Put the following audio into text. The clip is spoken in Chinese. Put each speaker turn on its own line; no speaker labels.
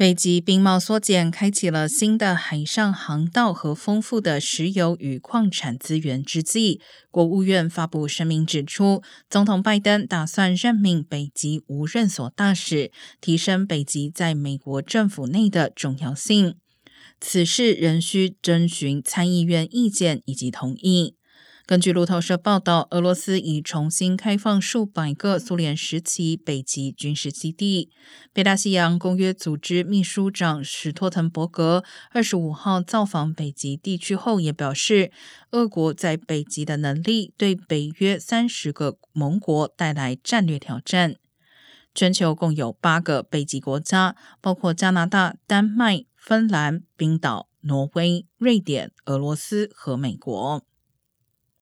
北极冰帽缩减，开启了新的海上航道和丰富的石油与矿产资源之际，国务院发布声明指出，总统拜登打算任命北极无任所大使，提升北极在美国政府内的重要性。此事仍需征询参议院意见以及同意。根据路透社报道，俄罗斯已重新开放数百个苏联时期北极军事基地。北大西洋公约组织秘书长史托滕伯格二十五号造访北极地区后，也表示，俄国在北极的能力对北约三十个盟国带来战略挑战。全球共有八个北极国家，包括加拿大、丹麦、芬兰、冰岛、挪威、瑞典、俄罗斯和美国。